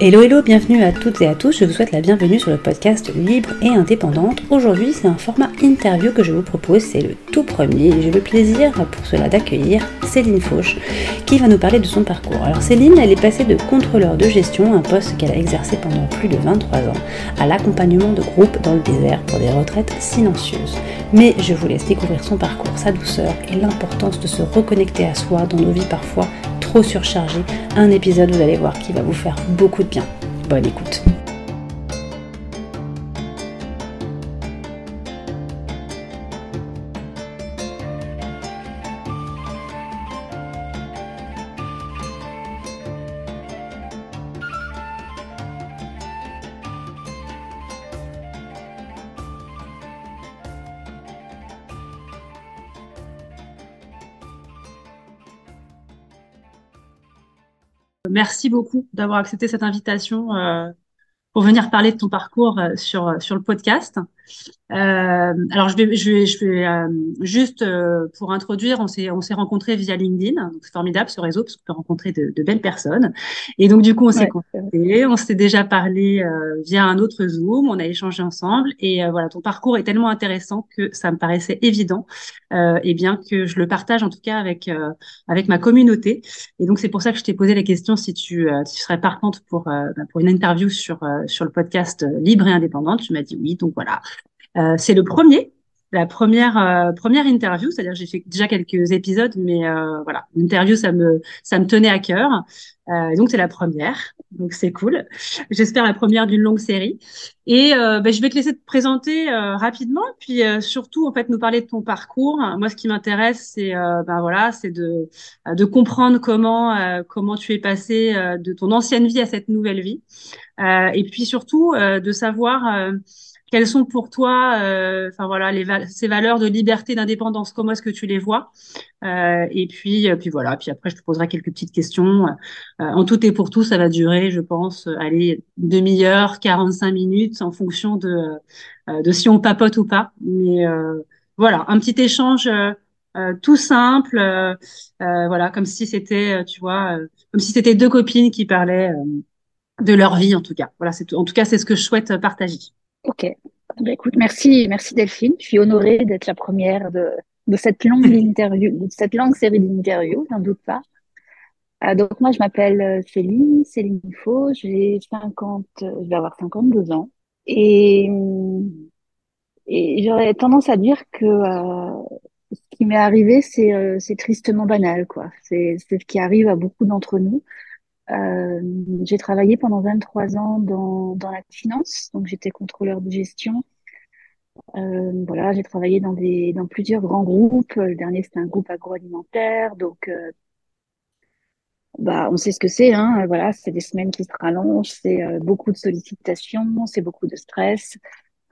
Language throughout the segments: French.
Hello hello, bienvenue à toutes et à tous, je vous souhaite la bienvenue sur le podcast Libre et Indépendante. Aujourd'hui c'est un format interview que je vous propose, c'est le tout premier j'ai le plaisir pour cela d'accueillir Céline Fauche qui va nous parler de son parcours. Alors Céline, elle est passée de contrôleur de gestion, un poste qu'elle a exercé pendant plus de 23 ans, à l'accompagnement de groupes dans le désert pour des retraites silencieuses. Mais je vous laisse découvrir son parcours, sa douceur et l'importance de se reconnecter à soi dans nos vies parfois trop surchargé, un épisode, vous allez voir, qui va vous faire beaucoup de bien. Bonne écoute. Merci beaucoup d'avoir accepté cette invitation euh, pour venir parler de ton parcours euh, sur, sur le podcast. Euh, alors je vais, je vais, je vais euh, juste euh, pour introduire, on s'est, on s'est rencontrés via LinkedIn, donc c'est formidable ce réseau parce qu'on peut rencontrer de, de, belles personnes. Et donc du coup on s'est ouais, on s'est déjà parlé euh, via un autre Zoom, on a échangé ensemble et voilà ton parcours est tellement intéressant que ça me paraissait évident et bien que je le partage en tout cas avec avec ma communauté. Et donc c'est pour ça que je t'ai posé la question si tu, tu serais partante pour bah, pour une interview sur sur le podcast Libre et Indépendante. Tu m'as dit oui, donc voilà. Euh, c'est le premier, la première euh, première interview, c'est-à-dire j'ai fait déjà quelques épisodes, mais euh, voilà, l'interview ça me ça me tenait à cœur. Euh, donc c'est la première, donc c'est cool. J'espère la première d'une longue série. Et ben, je vais te laisser te présenter rapidement, puis surtout en fait nous parler de ton parcours. Moi, ce qui m'intéresse, c'est ben voilà, c'est de de comprendre comment comment tu es passé de ton ancienne vie à cette nouvelle vie, et puis surtout de savoir quelles sont pour toi, euh, enfin voilà, les ces valeurs de liberté, d'indépendance? Comment est-ce que tu les vois? Euh, Et puis, euh, puis voilà. Puis après, je te poserai quelques petites questions. Euh, en tout et pour tout, ça va durer, je pense, aller demi-heure, 45 minutes, en fonction de de si on papote ou pas. Mais voilà, un petit échange. tout simple, voilà, comme si c'était, tu vois, comme si c'était deux copines qui parlaient de leur vie en tout cas. Voilà, c'est en tout cas c'est ce que je souhaite partager. Ok. Ben, écoute, merci, merci Delphine. Je suis honorée d'être la première de, de cette longue interview, de cette longue série d'interviews, n'en doute pas. Euh, donc moi, je m'appelle euh, Céline, Céline Faux, j'ai 50, euh, je vais avoir 52 ans. Et, et j'aurais tendance à dire que euh, ce qui m'est arrivé, c'est euh, tristement banal, quoi. C'est ce qui arrive à beaucoup d'entre nous. Euh, j'ai travaillé pendant 23 ans dans, dans la finance, donc j'étais contrôleur de gestion. Euh, voilà, j'ai travaillé dans des dans plusieurs grands groupes. Le dernier c'était un groupe agroalimentaire, donc euh, bah on sait ce que c'est, hein. Voilà, c'est des semaines qui se rallongent, c'est euh, beaucoup de sollicitations, c'est beaucoup de stress,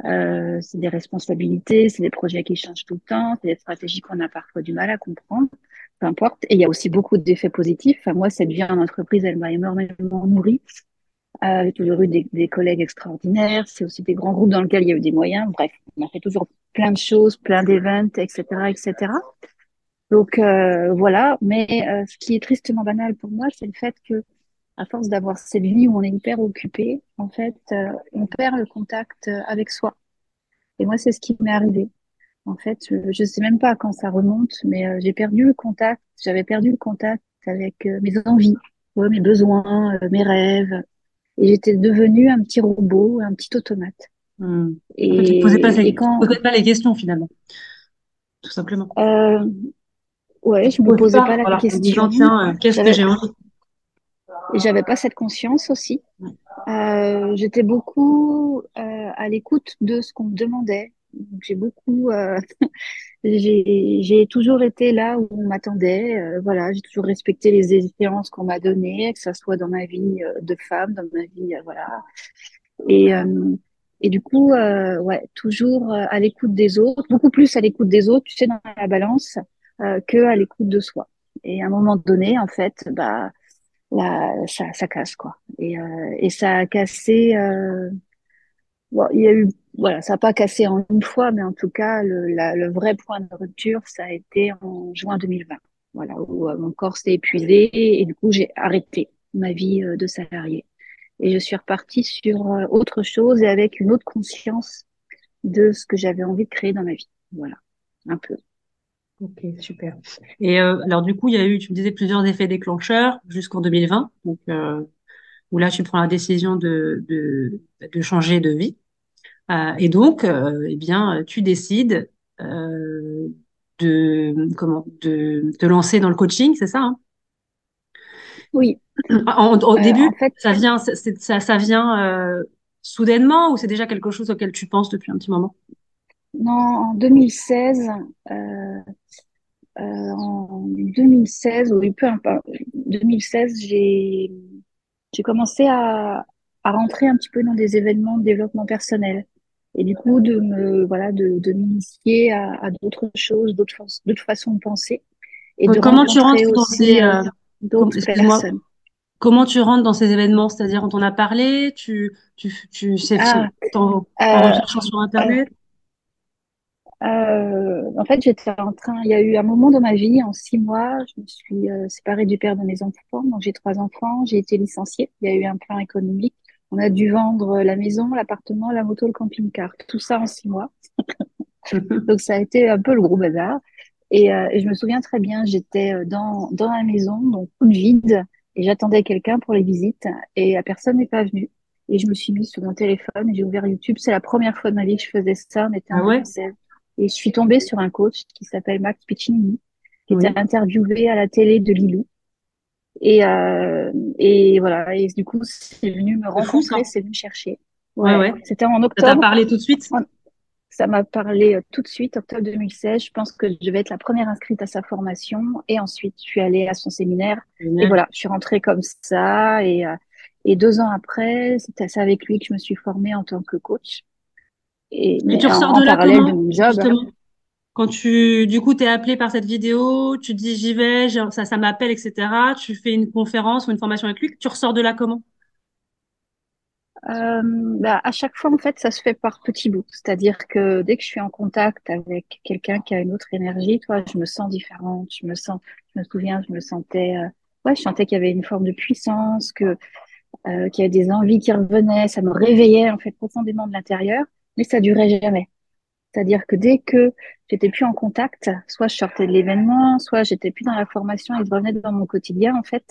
euh, c'est des responsabilités, c'est des projets qui changent tout le temps, c'est des stratégies qu'on a parfois du mal à comprendre peu importe. Et il y a aussi beaucoup d'effets positifs. Enfin, moi, cette vie en entreprise, elle m'a énormément nourrie. Euh, j'ai toujours eu des, collègues extraordinaires. C'est aussi des grands groupes dans lesquels il y a eu des moyens. Bref, on a fait toujours plein de choses, plein d'événements, etc., etc. Donc euh, voilà. Mais euh, ce qui est tristement banal pour moi, c'est le fait que, à force d'avoir cette vie où on est hyper occupé, en fait, on perd le contact avec soi. Et moi, c'est ce qui m'est arrivé. En fait, je ne sais même pas quand ça remonte, mais euh, j'ai perdu le contact. J'avais perdu le contact avec euh, mes envies, mes besoins, euh, mes rêves. Et j'étais devenue un petit robot, un petit automate. Hmm. Et, tu ne posais pas, quand... pas les questions finalement, tout simplement. Euh, ouais, je ne me posais pas, la question. qu'est-ce que j'ai envie Et j'avais pas cette conscience aussi. Euh, j'étais beaucoup euh, à l'écoute de ce qu'on me demandait, j'ai beaucoup, euh, j'ai toujours été là où on m'attendait. Euh, voilà, j'ai toujours respecté les échéances qu'on m'a données, que ça soit dans ma vie euh, de femme, dans ma vie, euh, voilà. Et et du coup, ouais, toujours à l'écoute des autres, beaucoup plus à l'écoute des autres, tu sais, dans la balance, que à l'écoute de soi. Et à un moment donné, en fait, bah, là, ça, ça casse quoi. Et et ça a cassé. Bon, il y a eu voilà, ça n'a pas cassé en une fois, mais en tout cas, le, la, le vrai point de rupture, ça a été en juin 2020. voilà, où mon corps s'est épuisé et du coup j'ai arrêté ma vie de salarié. Et je suis repartie sur autre chose et avec une autre conscience de ce que j'avais envie de créer dans ma vie. Voilà, un peu. Ok, super. Et euh, alors du coup, il y a eu, tu me disais, plusieurs effets déclencheurs jusqu'en 2020, donc euh, où là, tu prends la décision de, de, de changer de vie. Euh, et donc, euh, eh bien, tu décides euh, de comment de te lancer dans le coaching, c'est ça hein? Oui. au début, en fait, ça vient, ça, ça vient soudainement ou c'est déjà quelque chose auquel tu penses depuis un petit moment? Non, en 2016, euh, euh, en 2016, oui, peu importe, 2016, j'ai j'ai commencé à, à rentrer un petit peu dans des événements de développement personnel et du coup de me voilà de, de m'initier à, à d'autres choses, d'autres d'autres façons de penser et de comment tu rentres dans ces euh, d'autres personnes. Comment tu rentres dans ces événements? C'est-à-dire, on t'en a parlé Tu, tu, tu sais, ah, en, euh, recherchant sur Internet? Euh, En fait, j'étais en train. Il y a eu un moment dans ma vie, en six mois, je me suis euh, séparée du père de mes enfants. Donc, j'ai trois enfants. J'ai été licenciée. Il y a eu un plan économique. On a dû vendre la maison, l'appartement, la moto, le camping-car. Tout ça en six mois. donc, ça a été un peu le gros bazar. Et, euh, et je me souviens très bien, j'étais dans, dans la maison, donc toute vide et j'attendais quelqu'un pour les visites et la personne n'est pas venue. Et je me suis mise sur mon téléphone, j'ai ouvert YouTube. C'est la première fois de ma vie que je faisais ça. On était en ah Et je suis tombée sur un coach qui s'appelle Max Piccinini, qui était interviewé à la télé de Lilou. Et, euh, et voilà. Et du coup, c'est venu me rencontrer, c'est venu chercher. Ouais, ouais. C'était en octobre. Ça t'a parlé tout de suite? Ça m'a parlé euh, tout de suite, octobre 2016. Je pense que je vais être la première inscrite à sa formation. Et ensuite, je suis allée à son séminaire. Et voilà, je suis rentrée comme ça. Et, euh, et deux ans après, c'est avec lui que je me suis formée en tant que coach. Et, tu ressors de là comment, de mon job. Justement? Quand tu, du coup, t'es appelé par cette vidéo, tu dis j'y vais, ça, ça m'appelle, etc. Tu fais une conférence ou une formation avec lui. Tu ressors de là comment? Euh, bah, à chaque fois, en fait, ça se fait par petits bouts. C'est-à-dire que dès que je suis en contact avec quelqu'un qui a une autre énergie, toi, je me sens différente. Je me sens, je me souviens, je me sentais, euh, ouais, je sentais qu'il y avait une forme de puissance, que euh, qu'il y avait des envies qui revenaient. Ça me réveillait en fait profondément de l'intérieur, mais ça durait jamais. C'est-à-dire que dès que j'étais plus en contact, soit je sortais de l'événement, soit j'étais plus dans la formation et je revenais dans mon quotidien, en fait,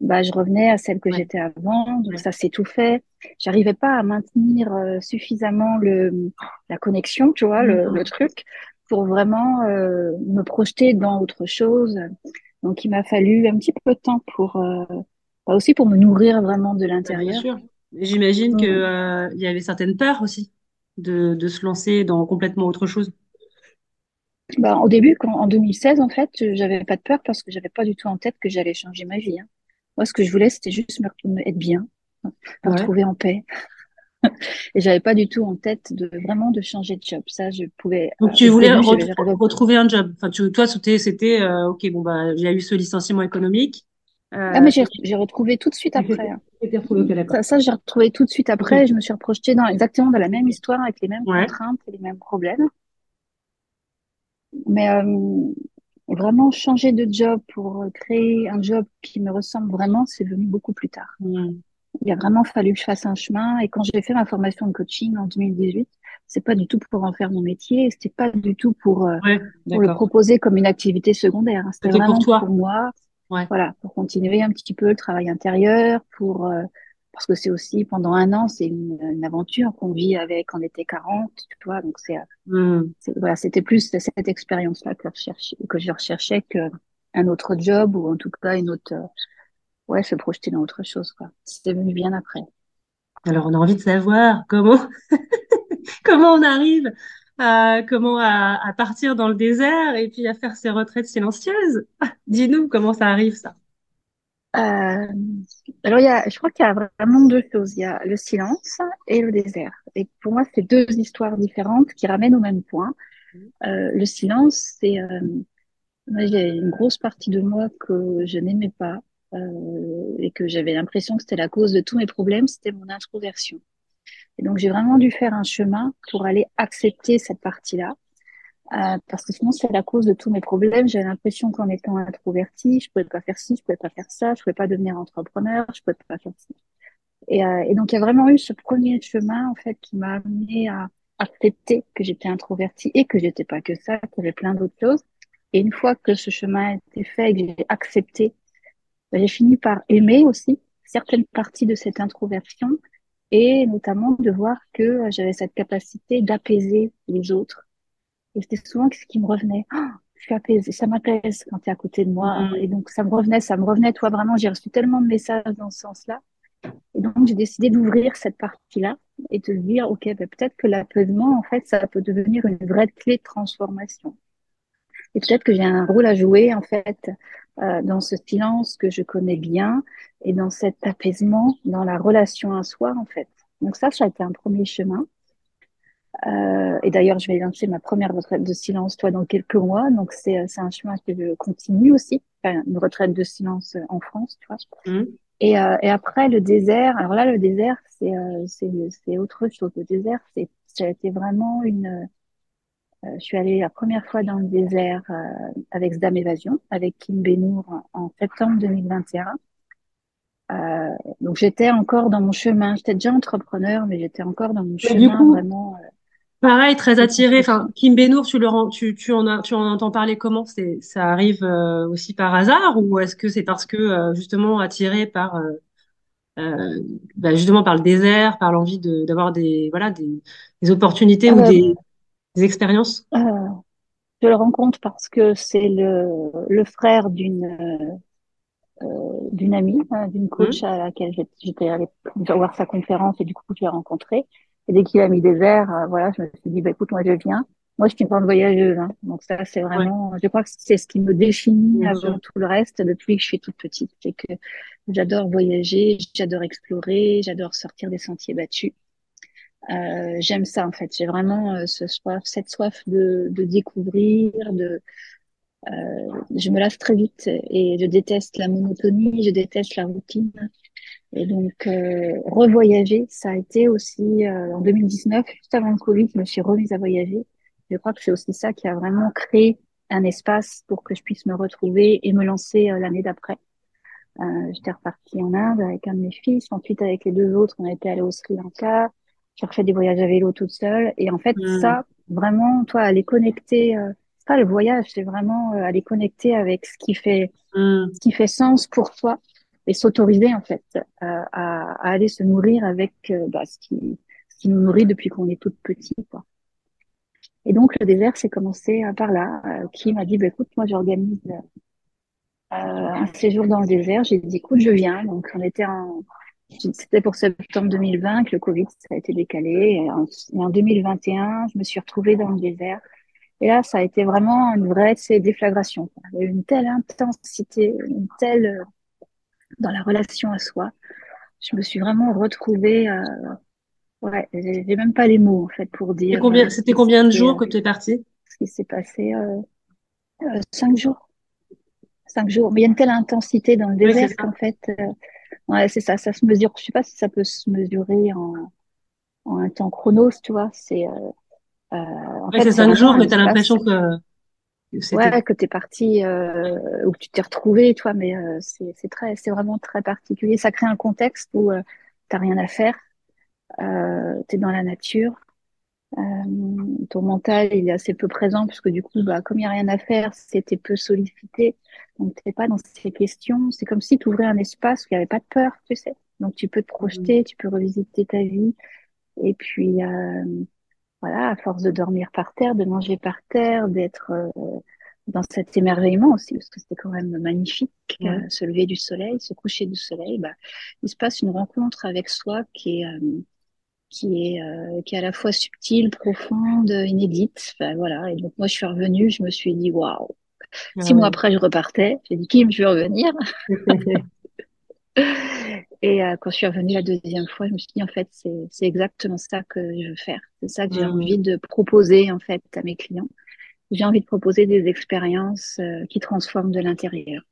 bah, je revenais à celle que j'étais avant. Donc, ça s'étouffait. J'arrivais pas à maintenir euh, suffisamment le, la connexion, tu vois, le, le truc, pour vraiment euh, me projeter dans autre chose. Donc, il m'a fallu un petit peu de temps pour, euh, bah, aussi pour me nourrir vraiment de l'intérieur. J'imagine mm. que il y avait certaines peurs aussi de, de se lancer dans complètement autre chose? Bah, au début, quand, en 2016, en fait, j'avais pas de peur parce que j'avais pas du tout en tête que j'allais changer ma vie. Hein. Moi, ce que je voulais, c'était juste me, être bien, me retrouver en paix. Et j'avais pas du tout en tête de vraiment de changer de job. Ça, je pouvais. Donc tu voulais retrouver un job. Enfin, tu, toi, c'était, c'était euh, ok. Bon bah, il y a eu ce licenciement économique. Euh, ah mais j'ai retrouvé tout de suite après. Hein. ça, ça j'ai retrouvé tout de suite après. Je me suis reprojetée dans exactement dans la même histoire avec les mêmes contraintes et les mêmes problèmes. Mais euh, vraiment changer de job pour créer un job qui me ressemble vraiment, c'est venu beaucoup plus tard. Il a vraiment fallu que je fasse un chemin. Et quand j'ai fait ma formation de coaching en 2018, c'est pas du tout pour en faire mon métier, c'était pas du tout pour, euh, pour le proposer comme une activité secondaire. Hein. C'était vraiment pour, pour moi, voilà, pour continuer un petit peu le travail intérieur, pour euh, parce que c'est aussi pendant un an, c'est une, une, aventure qu'on vit avec, on était 40, tu vois, donc c'est, mm. voilà, c'était plus cette expérience-là que, que je recherchais qu'un autre job ou en tout cas une autre, ouais, se projeter dans autre chose, quoi. C'était venu bien après. Alors, on a envie de savoir comment, comment on arrive comment à, partir dans le désert et puis à faire ces retraites silencieuses. Dis-nous comment ça arrive, ça. Euh, alors, y a, je crois qu'il y a vraiment deux choses. Il y a le silence et le désert. Et pour moi, c'est deux histoires différentes qui ramènent au même point. Euh, le silence, c'est euh, une grosse partie de moi que je n'aimais pas et que j'avais l'impression que c'était la cause de tous mes problèmes, c'était mon introversion. Et donc j'ai vraiment dû faire un chemin pour aller accepter cette partie-là Euh, parce que sinon, c'est la cause de tous mes problèmes. J'avais l'impression qu'en étant introvertie, je pouvais pas faire ci, je pouvais pas faire ça, je pouvais pas devenir entrepreneur, je pouvais pas faire ci. Et, euh, et donc, il y a vraiment eu ce premier chemin, en fait, qui m'a amené à accepter que j'étais introvertie et que j'étais pas que ça, qu'il y avait plein d'autres choses. Et une fois que ce chemin a été fait et que j'ai accepté, ben, j'ai fini par aimer aussi certaines parties de cette introversion et notamment de voir que j'avais cette capacité d'apaiser les autres. Et c'était souvent ce qui me revenait. Oh, je suis apaisée, ça m'apaise quand tu es à côté de moi. Mm-hmm. Et donc, ça me revenait, ça me revenait. Toi, vraiment, j'ai reçu tellement de messages dans ce sens-là. Et donc, j'ai décidé d'ouvrir cette partie-là et de dire, OK, ben, peut-être que l'apaisement, en fait, ça peut devenir une vraie clé de transformation. Et peut-être que j'ai un rôle à jouer, en fait, euh, dans ce silence que je connais bien et dans cet apaisement, dans la relation à soi, en fait. Donc ça, ça a été un premier chemin. Euh, et d'ailleurs, je vais lancer ma première retraite de silence, toi, dans quelques mois. Donc c'est un chemin que je continue aussi, enfin, une retraite de silence en France, tu vois. Mmh. Et, euh, et après, le désert, alors là, le désert, c'est euh, c'est autre chose. Le désert, ça a été vraiment une... Euh, je suis allée la première fois dans le désert euh, avec Zdam Évasion, avec Kim Benour en, septembre 2021. Euh, donc j'étais encore dans mon chemin. J'étais déjà entrepreneur, mais j'étais encore dans mon chemin vraiment. Pareil, très attiré. Enfin, Kim Benour, tu le tu, tu en as, tu en entends parler comment? C'est, ça arrive euh, aussi par hasard ou est-ce que c'est parce que justement attiré par, bah, justement par le désert, par l'envie de d'avoir des, voilà, des, des opportunités ou des, des expériences? Je le rencontre parce que c'est le, le frère d'une d'une amie, hein, d'une coach mmh. à laquelle j'étais allée voir sa conférence et du coup je l'ai rencontrée. Et dès qu'il a mis des airs, euh, voilà, je me suis dit, bah, écoute, moi, je viens. Moi, je suis une grande voyageuse. Hein. Donc ça, c'est vraiment, je crois que c'est ce qui me définit avant tout le reste depuis que je suis toute petite. C'est que j'adore voyager, j'adore explorer, j'adore sortir des sentiers battus. Euh, j'aime ça, en fait. J'ai vraiment euh, ce soif, cette soif de, de découvrir, de, euh, je me lasse très vite et je déteste la monotonie, je déteste la routine. Et donc, euh, revoyager, ça a été aussi euh, en 2019, juste avant le Covid, je me suis remise à voyager. Je crois que c'est aussi ça qui a vraiment créé un espace pour que je puisse me retrouver et me lancer l'année d'après. J'étais repartie en Inde avec un de mes fils. Ensuite, avec les deux autres, on été allé au Sri Lanka. J'ai refait des voyages à vélo toute seule. Et en fait, mmh. ça, vraiment, toi, aller connecter, euh, c'est pas le voyage, c'est vraiment euh, aller connecter avec ce qui fait, mmh. ce qui fait sens pour toi et s'autoriser en fait à, à, aller se nourrir avec euh, bah, ce, qui, ce qui nous nourrit depuis qu'on est toute petit. Quoi. Et donc le désert s'est commencé euh, par là. Euh, qui m'a dit bah, écoute moi j'organise euh, un séjour dans le désert. J'ai dit écoute je viens. Donc on était en c'était pour septembre 2020 que le Covid ça a été décalé. Et en, et en 2021 je me suis retrouvée dans le désert. Et là, ça a été vraiment une vraie déflagration. Il y a eu une telle intensité, une telle dans la relation à soi. Je me suis vraiment retrouvée. Euh, ouais, j'ai même pas les mots en fait pour dire. Euh, c'était combien de jours que tu es partie Ce qui s'est passé euh, euh, cinq jours. Cinq jours. Mais il y a une telle intensité dans le désert qu'en fait, euh, ouais, c'est ça. Ça se mesure. Je sais pas si ça peut se mesurer en, en un temps chronos, tu vois. C'est. Euh, en fait, c'est cinq jours, mais tu as l'impression que ouais, que t'es parti euh, ou que tu t'es retrouvé, toi, mais euh, c'est très, c'est vraiment très particulier. Ça crée un contexte où euh, t'as rien à faire, euh, t'es dans la nature, euh, ton mental il est assez peu présent parce que du coup, bah comme il y a rien à faire, c'était peu sollicité, donc t'es pas dans ces questions. C'est comme si tu ouvrais un espace où il y avait pas de peur, tu sais. Donc tu peux te projeter, mmh. tu peux revisiter ta vie, et puis euh, voilà, à force de dormir par terre, de manger par terre, d'être euh, dans cet émerveillement aussi, parce que c'était quand même magnifique, euh, se lever du soleil, se coucher du soleil, bah, il se passe une rencontre avec soi qui est euh, qui est qui est à la fois subtile, profonde, inédite. Enfin, voilà. Et donc moi je suis revenue, je me suis dit waouh. Six mois après je repartais, j'ai dit Kim, je veux revenir. Et euh, quand je suis revenue la deuxième fois, je me suis dit en fait c'est exactement ça que je veux faire. C'est ça que j'ai mmh. envie de proposer en fait à mes clients. J'ai envie de proposer des expériences euh, qui transforment de l'intérieur.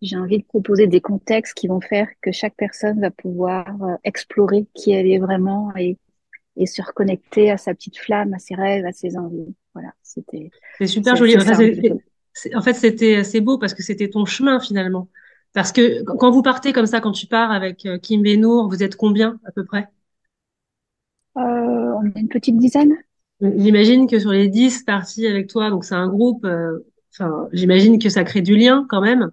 J'ai envie de proposer des contextes qui vont faire que chaque personne va pouvoir euh, explorer qui elle est vraiment et, et se reconnecter à sa petite flamme, à ses rêves, à ses envies. voilà, c'était. C'est super joli. en fait, c'était c'est beau parce que c'était ton chemin finalement. Parce que quand vous partez comme ça, quand tu pars avec euh, Kim Benour, vous êtes combien à peu près? Euh, On est une petite dizaine. J'imagine que sur les dix parties avec toi, donc c'est un groupe. Euh, enfin, j'imagine que ça crée du lien quand même,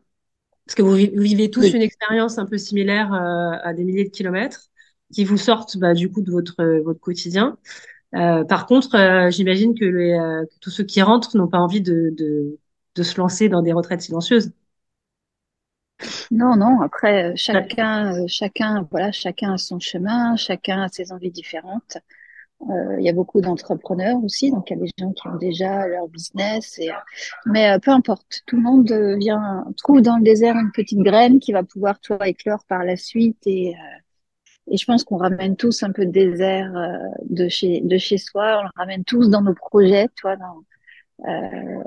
parce que vous, vivez tous une expérience un peu similaire à des milliers de kilomètres, qui vous sortent bah, du coup de votre votre quotidien. par contre, j'imagine que, que, tous ceux qui rentrent n'ont pas envie de, de, de se lancer dans des retraites silencieuses. Non, non. Après, euh, chacun, euh, chacun, voilà, chacun a son chemin, chacun a ses envies différentes. Euh, il y a beaucoup d'entrepreneurs aussi, donc il y a des gens qui ont déjà leur business. Et, mais peu importe, tout le monde vient trouve dans le désert une petite graine qui va pouvoir toi éclore par la suite. Et, et je pense qu'on ramène tous un peu de désert de chez de chez soi. On le ramène tous dans nos projets, toi, dans,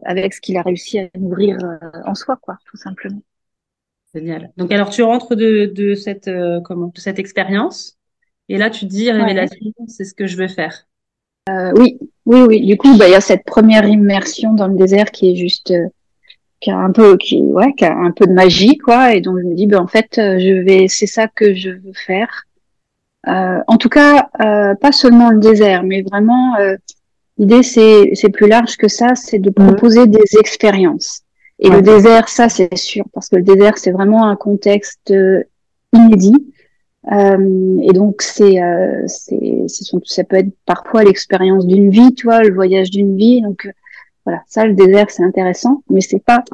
avec ce qu'il a réussi à nourrir en soi, quoi, tout simplement. Génial. Donc alors tu rentres de, de cette euh, comment de cette expérience et là tu te dis révélation, c'est ce que je veux faire. Euh, oui, oui, oui. Du coup, bah il y a cette première immersion dans le désert qui est juste euh, qui a un peu qui ouais qui a un peu de magie quoi et donc je me dis bah en fait je vais c'est ça que je veux faire. en tout cas, pas seulement le désert, mais vraiment l'idée c'est c'est plus large que ça, c'est de proposer des expériences. Et le désert, ça c'est sûr, parce que le désert c'est vraiment un contexte euh, inédit. Euh, et donc c'est, euh, c'est, ça peut être parfois l'expérience d'une vie, toi, le voyage d'une vie. Donc euh, voilà, ça le désert c'est intéressant, mais c'est pas,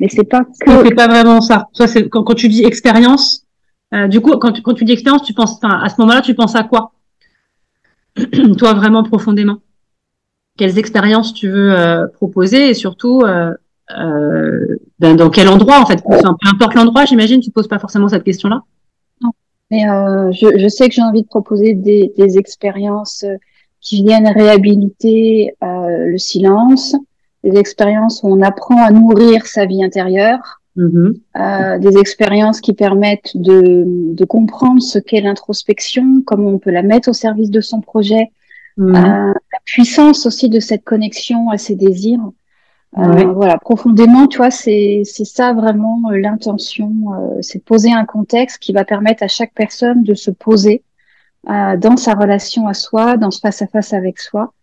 mais c'est pas que. C'est pas vraiment ça. Toi, c'est quand, quand tu dis expérience. Euh, du coup, quand tu, quand tu dis expérience, tu penses, à ce moment-là, tu penses à quoi? Toi, vraiment profondément. Quelles expériences tu veux proposer et surtout euh, ben, dans quel endroit en fait? Peu importe l'endroit, j'imagine, tu poses pas forcément cette question-là. Mais euh, je, je, sais que j'ai envie de proposer des, des expériences euh, qui viennent réhabiliter euh, le silence, des expériences où on apprend à nourrir sa vie intérieure, mm-hmm. euh, des expériences qui permettent de, de comprendre ce qu'est l'introspection, comment on peut la mettre au service de son projet, euh, la puissance aussi de cette connexion à ses désirs. Euh, voilà, profondément, tu vois, c'est c'est ça vraiment euh, l'intention, euh, c'est de poser un contexte qui va permettre à chaque personne de se poser dans sa relation à soi, dans ce face à face avec soi,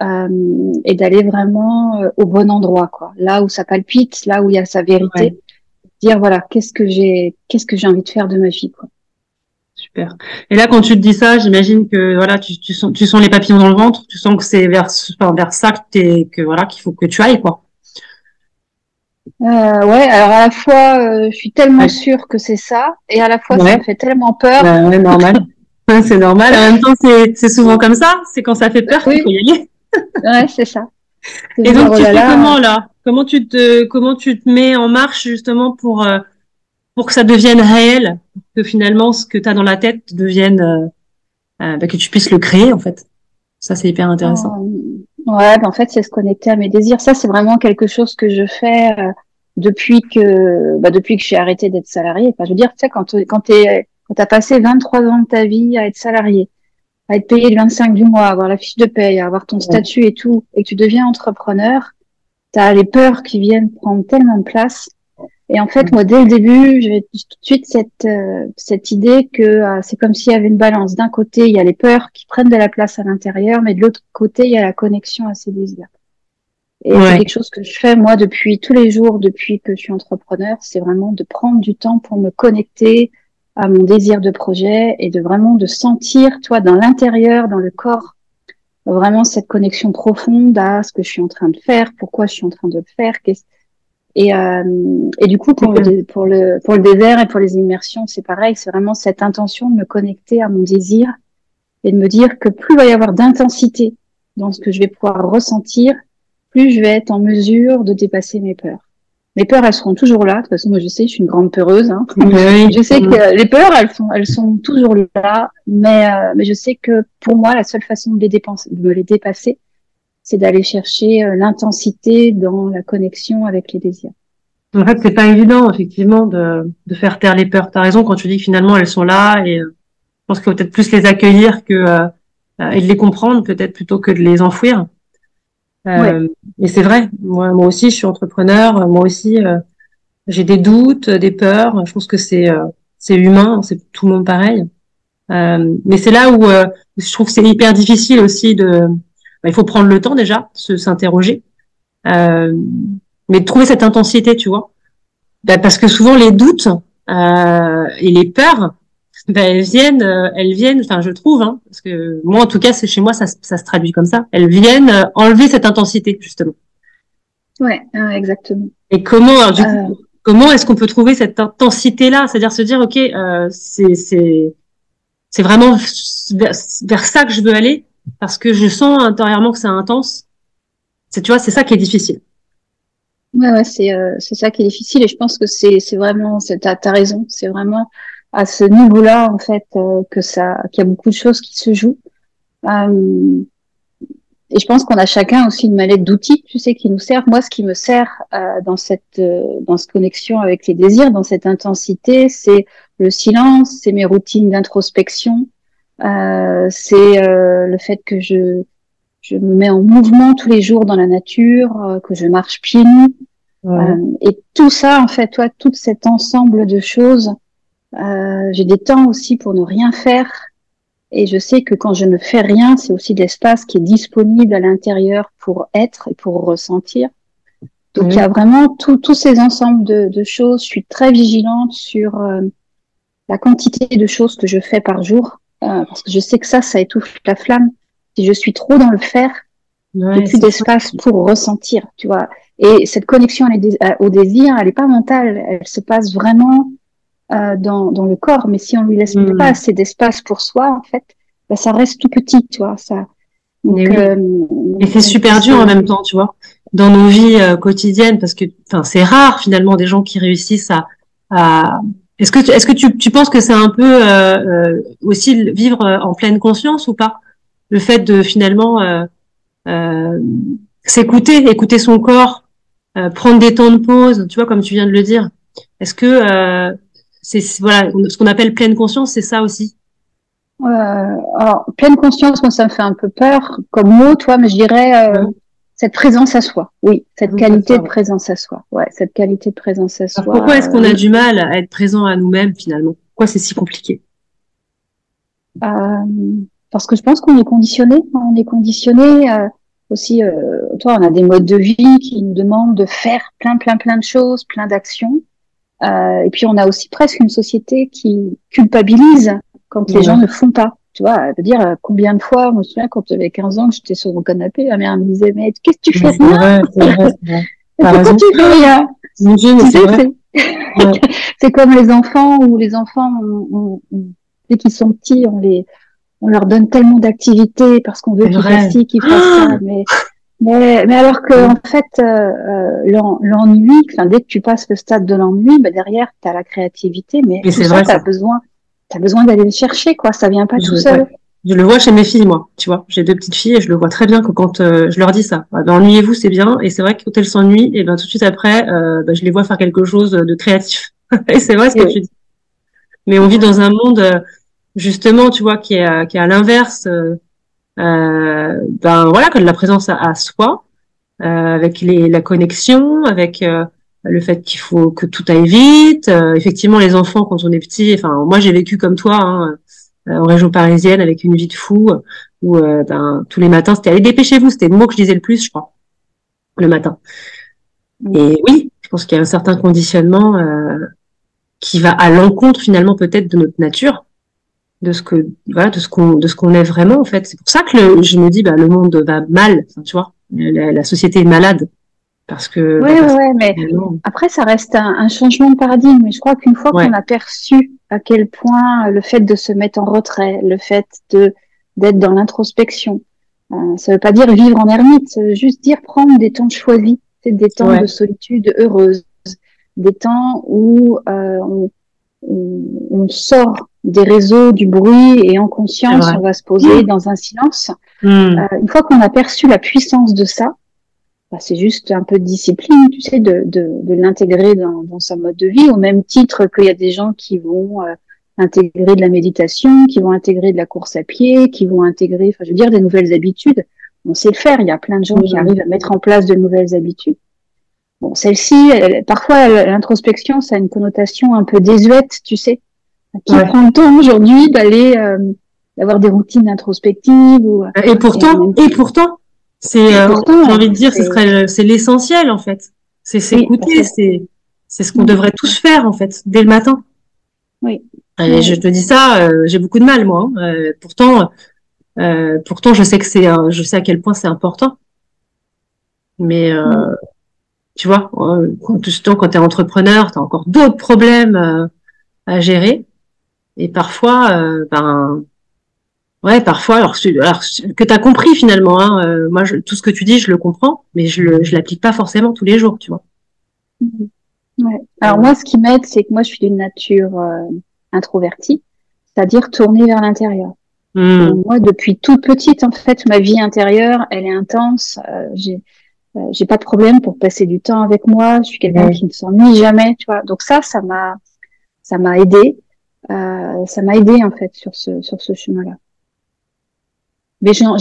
et d'aller vraiment au bon endroit, quoi, là où ça palpite, là où il y a sa vérité, dire voilà, qu'est-ce que j'ai, qu'est-ce que j'ai envie de faire de ma vie, quoi. Super. Et là, quand tu te dis ça, j'imagine que voilà, tu, tu sens, tu sens les papillons dans le ventre, tu sens que c'est vers, vers ça que, que voilà, qu'il faut que tu ailles, quoi. Euh, ouais, alors à la fois, euh, je suis tellement sûre que c'est ça, et à la fois, ça me fait tellement peur. Bah, ouais, normal. c'est normal. En même temps, c'est souvent comme ça. C'est quand ça fait peur qu'il faut y aller. ouais, c'est ça. Et donc, tu oh fais comment là? Comment tu te comment tu te mets en marche justement pour euh, pour que ça devienne réel, que finalement ce que tu as dans la tête devienne euh, euh, bah, que tu puisses le créer en fait. Ça, c'est hyper intéressant. Ouais, ben en fait, c'est se connecter à mes désirs. Ça, c'est vraiment quelque chose que je fais euh, depuis que bah, depuis que j'ai arrêté d'être salarié. Enfin, je veux dire, tu sais, quand quand t'es quand t'as passé 23 ans de ta vie à être salarié, à être payé le 25 du mois, à avoir la fiche de paye, à avoir ton statut et tout, et que tu deviens entrepreneur, t'as les peurs qui viennent prendre tellement de place et en fait, moi, dès le début, j'avais tout de suite cette, euh, cette idée que euh, c'est comme s'il y avait une balance. D'un côté, il y a les peurs qui prennent de la place à l'intérieur, mais de l'autre côté, il y a la connexion à ses désirs. Et c'est quelque chose que je fais, moi, depuis tous les jours, depuis que je suis entrepreneur, c'est vraiment de prendre du temps pour me connecter à mon désir de projet et de vraiment de sentir, toi, dans l'intérieur, dans le corps, vraiment cette connexion profonde à ce que je suis en train de faire, pourquoi je suis en train de le faire, qu'est-ce et, euh, et du coup, pour le, pour, le, pour le désert et pour les immersions, c'est pareil. C'est vraiment cette intention de me connecter à mon désir et de me dire que plus il va y avoir d'intensité dans ce que je vais pouvoir ressentir, plus je vais être en mesure de dépasser mes peurs. Mes peurs, elles seront toujours là. De toute façon, moi, je sais, je suis une grande peureuse. Hein. je sais que les peurs, elles sont, elles sont toujours là. Mais, euh, mais je sais que pour moi, la seule façon de les dépenser, de me les dépasser, c'est d'aller chercher euh, l'intensité dans la connexion avec les désirs. En fait, c'est pas évident, effectivement, de, de faire taire les peurs. T'as raison quand tu dis que finalement elles sont là et euh, je pense qu'il faut peut-être plus les accueillir que euh, et de les comprendre peut-être plutôt que de les enfouir. Euh, Et c'est vrai, moi, moi aussi, je suis entrepreneur. Moi aussi, euh, j'ai des doutes, des peurs. Je pense que c'est euh, c'est humain, c'est tout le monde pareil. Euh, mais c'est là où je trouve que c'est hyper difficile aussi de. Bah, il faut prendre le temps déjà, se s'interroger, mais de trouver cette intensité, tu vois. Bah, parce que souvent les doutes et les peurs, ben, elles viennent, euh, elles viennent, enfin je trouve, hein, parce que moi en tout cas c'est chez moi ça, ça se traduit comme ça. Elles viennent euh, enlever cette intensité justement. Ouais, exactement. Et comment, du coup, euh. comment est-ce qu'on peut trouver cette intensité là, c'est-à-dire se dire ok, c'est c'est c'est vraiment vers, ça que je veux aller parce que je sens intérieurement que c'est intense. C'est tu vois, c'est ça qui est difficile. Ouais, ouais, c'est c'est ça qui est difficile et je pense que c'est c'est vraiment, t'as as raison, c'est vraiment à ce niveau-là en fait euh, que ça qu'il y a beaucoup de choses qui se jouent euh, et je pense qu'on a chacun aussi une mallette d'outils tu sais qui nous sert moi ce qui me sert euh, dans cette dans cette connexion avec les désirs dans cette intensité c'est le silence c'est mes routines d'introspection c'est le fait que je je me mets en mouvement tous les jours dans la nature que je marche pieds nus et tout ça en fait toi tout cet ensemble de choses euh, j'ai des temps aussi pour ne rien faire. Et je sais que quand je ne fais rien, c'est aussi l'espace qui est disponible à l'intérieur pour être et pour ressentir. Donc il y a vraiment tous ces ensembles de, de, choses. Je suis très vigilante sur euh, la quantité de choses que je fais par jour, euh, parce que je sais que ça, ça étouffe la flamme. Si je suis trop dans le faire, ouais, j'ai plus d'espace pour ressentir, tu vois. Et cette connexion au désir, elle n'est pas mentale, elle se passe vraiment euh, dans, dans, le corps, mais si on lui laisse hmm. pas assez d'espace pour soi, en fait, bah, ça reste tout petit, tu vois. Ça. Donc, euh, et c'est super dur en même temps, tu vois, dans nos vies euh, quotidiennes, parce que, c'est rare finalement des gens qui réussissent à. à... Est-ce que, est-ce que tu, tu penses que c'est un peu aussi vivre en pleine conscience ou pas? Le fait de finalement s'écouter, écouter son corps, prendre des temps de pause, tu vois, comme tu viens de le dire. Est-ce que c'est voilà ce qu'on appelle pleine conscience, c'est ça aussi? Euh, alors pleine conscience, moi ça me fait un peu peur comme mot, toi, mais je dirais euh, cette présence à soi. Oui, cette qualité de présence à soi. Ouais, cette qualité de présence à soi. pourquoi est-ce qu'on a euh, du mal à être présent à nous-mêmes finalement? Pourquoi c'est si compliqué? Euh, Parce que je pense qu'on est conditionné. On est conditionné aussi. toi, on a des modes de vie qui nous demandent de faire plein, plein, plein de choses, plein d'actions. Euh, et puis on a aussi presque une société qui culpabilise quand les gens ne font pas. Tu vois, de dire euh, combien de fois, je me souviens quand j'avais 15 ans, j'étais sur mon canapé, ma mère me disait mais qu'est-ce que tu fais rien Pourquoi tu fais rien C'est comme les enfants où les enfants, dès qu'ils sont petits, on les on leur donne tellement d'activités parce qu'on veut qu'ils fassent ci, qu'ils fassent ça, mais mais, mais alors que en fait, euh, euh l'ennui, dès que tu passes le stade de l'ennui, bah, derrière, tu as la créativité, mais, mais c'est vrai, tu as besoin, as besoin d'aller le chercher, quoi. Ça vient pas tout seul. Je le vois chez mes filles, moi. Tu vois, j'ai deux petites filles et je le vois très bien que quand euh, je leur dis ça, bah, ennuyez-vous, c'est bien. Et c'est vrai que quand elles s'ennuient, et ben tout de suite après, euh, bah, je les vois faire quelque chose de créatif. et c'est vrai ce que tu dis. Mais on vit dans un monde justement, tu vois, qui est, qui est à l'inverse euh, ben voilà, que de la présence à, soi, euh, avec les, la connexion, avec euh, le fait qu'il faut que tout aille vite. effectivement, les enfants, quand on est petit, enfin moi j'ai vécu comme toi hein, en région parisienne avec une vie de fou où ben, tous les matins c'était allez dépêchez-vous, c'était le mot que je disais le plus, je crois, le matin. Mm. Et oui, je pense qu'il y a un certain conditionnement qui va à l'encontre finalement peut-être de notre nature de ce que voilà de ce qu'on de ce qu'on est vraiment en fait c'est pour ça que je me dis bah le monde va mal tu vois la, société est malade parce que oui bah, ouais, mais après ça reste un, changement de paradigme mais je crois qu'une fois qu'on a perçu à quel point le fait de se mettre en retrait le fait de d'être dans l'introspection euh, ça veut pas dire vivre en ermite ça veut juste dire prendre des temps choisis c'est des temps de solitude heureuse des temps où euh, on, on sort des réseaux, du bruit, et en conscience, on va se poser mmh. dans un silence. Mmh. Euh, une fois qu'on a perçu la puissance de ça, bah, c'est juste un peu de discipline, tu sais, de, de, de l'intégrer dans, dans sa mode de vie, au même titre qu'il y a des gens qui vont euh, intégrer de la méditation, qui vont intégrer de la course à pied, qui vont intégrer, enfin, je veux dire, des nouvelles habitudes. on sait le faire. Il y a plein de gens qui arrivent à mettre en place de nouvelles habitudes. Bon, celle-ci, parfois l'introspection, ça a une connotation un peu désuète, tu sais. Qui prend le temps aujourd'hui d'aller euh, d'avoir des routines introspectives ou et pourtant et, pourtant c'est euh, j'ai envie de dire ce serait c'est l'essentiel en fait. C'est s'écouter c'est c'est ce qu'on devrait tous faire en fait dès le matin. Oui. Et je te dis ça euh, j'ai beaucoup de mal moi hein. pourtant pourtant je sais que c'est je sais à quel point c'est important. Mais tu vois, euh, quand, quand tu es entrepreneur, tu as encore d'autres problèmes euh, à gérer. Et parfois, euh, ben, ouais, parfois, alors, alors que tu as compris finalement, hein, moi, je, tout ce que tu dis, je le comprends, mais je le, je l'applique pas forcément tous les jours, tu vois. Ouais. Alors moi, ce qui m'aide, c'est que moi, je suis d'une nature introvertie, c'est-à-dire tournée vers l'intérieur. Mm. Moi, depuis toute petite, en fait, ma vie intérieure, elle est intense. j'ai euh, j'ai pas de problème pour passer du temps avec moi. Je suis quelqu'un qui ne s'ennuie jamais, tu vois. Donc ça, ça m'a, ça m'a aidé. Euh, ça m'a aidé en fait sur ce sur ce chemin-là. Mais j'entends,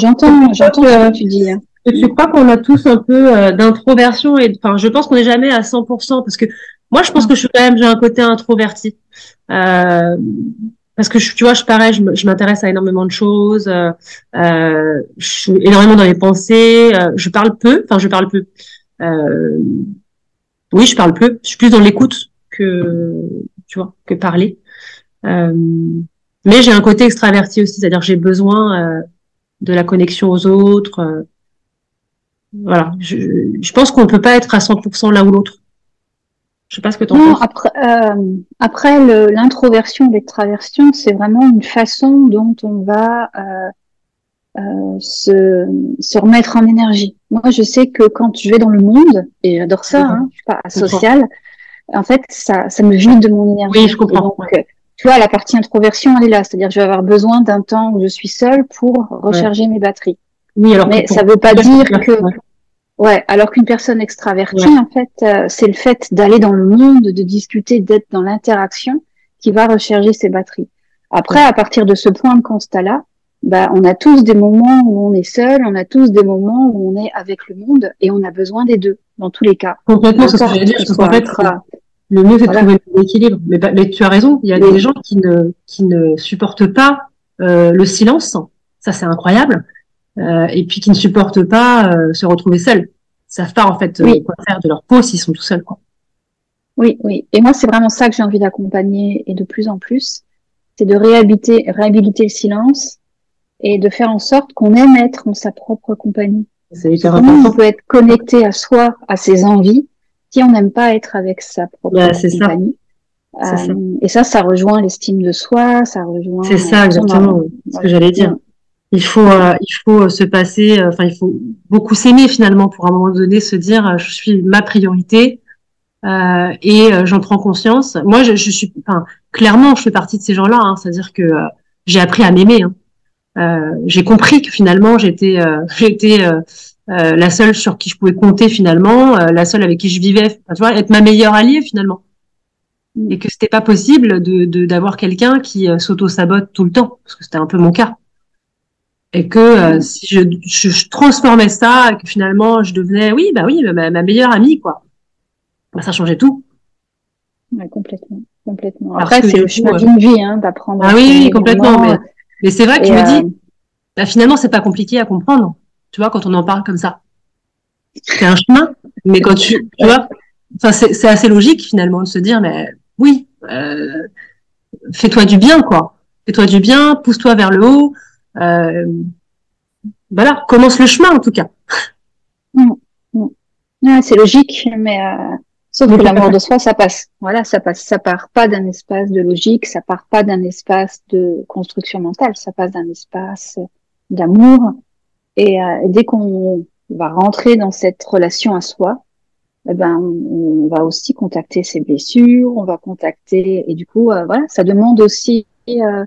j'entends ce que tu dis. Hein. Je crois qu'on a tous un peu euh, d'introversion et enfin, je pense qu'on n'est jamais à 100% parce que moi, je pense que je suis quand même j'ai un côté introverti. Euh, parce que tu vois, je pareil, je m'intéresse à énormément de choses, euh, euh, je suis énormément dans les pensées, euh, je parle peu, enfin je parle peu. Euh, oui, je parle peu, je suis plus dans l'écoute que tu vois que parler. Mais j'ai un côté extraverti aussi, c'est-à-dire j'ai besoin de la connexion aux autres. voilà, je, je pense qu'on peut pas être à 100% l'un ou l'autre. Je sais pas ce que tu en penses. Après, euh, après l'introversion, l'extraversion, c'est vraiment une façon dont on va euh, euh, se, se remettre en énergie. Moi, je sais que quand je vais dans le monde, et j'adore ça, hein, je suis pas asociale, en fait, ça, ça me vide de mon énergie. Oui, je comprends. Donc, tu vois, la partie introversion, elle est là. C'est-à-dire que je vais avoir besoin d'un temps où je suis seule pour recharger mes batteries. Oui, alors Mais ça veut pas dire que Ouais, alors qu'une personne extravertie, en fait, euh, c'est le fait d'aller dans le monde, de discuter, d'être dans l'interaction qui va recharger ses batteries. Après, à partir de ce point de constat-là, bah, on a tous des moments où on est seul, on a tous des moments où on est avec le monde et on a besoin des deux, dans tous les cas. Complètement, c'est ce que j'allais dire, parce qu'en fait, le mieux c'est de trouver l'équilibre. Mais, mais, tu as raison, il y a des gens qui ne, qui ne supportent pas euh, le silence, ça c'est incroyable. Euh, et puis qui ne supportent pas euh, se retrouver seuls. Ils savent pas en fait euh, quoi faire de leur peau s'ils sont tout seuls. Quoi. Oui, oui. Et moi, c'est vraiment ça que j'ai envie d'accompagner et de plus en plus, c'est de réhabiliter, réhabiliter le silence et de faire en sorte qu'on aime être en sa propre compagnie. C'est hyper important. On peut être connecté à soi, à ses envies, si on n'aime pas être avec sa propre bah, compagnie. Ça. Euh, et ça, ça rejoint l'estime de soi, ça rejoint. C'est ça, exactement. Ce que j'allais dire il faut euh, il faut se passer euh, enfin il faut beaucoup s'aimer finalement pour à un moment donné se dire euh, je suis ma priorité et j'en prends conscience moi je, je suis enfin clairement je fais partie de ces gens là hein, c'est à dire que j'ai appris à m'aimer hein. j'ai compris que finalement j'étais j'étais la seule sur qui je pouvais compter finalement la seule avec qui je vivais tu vois être ma meilleure alliée finalement. Et que c'était pas possible de d'avoir quelqu'un qui s'auto sabote tout le temps parce que c'était un peu mon cas. Et que euh, si je, je, transformais ça et que finalement je devenais oui bah oui ma, meilleure amie quoi. Bah, ça changeait tout. Ouais, complètement complètement. Après c'est le chemin euh, d'une vie hein, d'apprendre ah oui, oui complètement mais, mais c'est vrai que je me dis euh, bah, finalement c'est pas compliqué à comprendre tu vois quand on en parle comme ça c'est un chemin mais quand tu tu vois enfin c'est assez logique finalement de se dire mais oui euh, fais-toi du bien quoi fais-toi du bien pousse-toi vers le haut euh, voilà, commence le chemin en tout cas. Mm, mm. c'est logique, mais euh, sauf que l'amour de soi, ça passe. Voilà, ça passe. Ça part pas d'un espace de logique, ça part pas d'un espace de construction mentale, ça passe d'un espace d'amour. Et, euh, dès qu'on va rentrer dans cette relation à soi, eh ben, on, va aussi contacter ses blessures, on va contacter, et du coup, euh, voilà, ça demande aussi euh,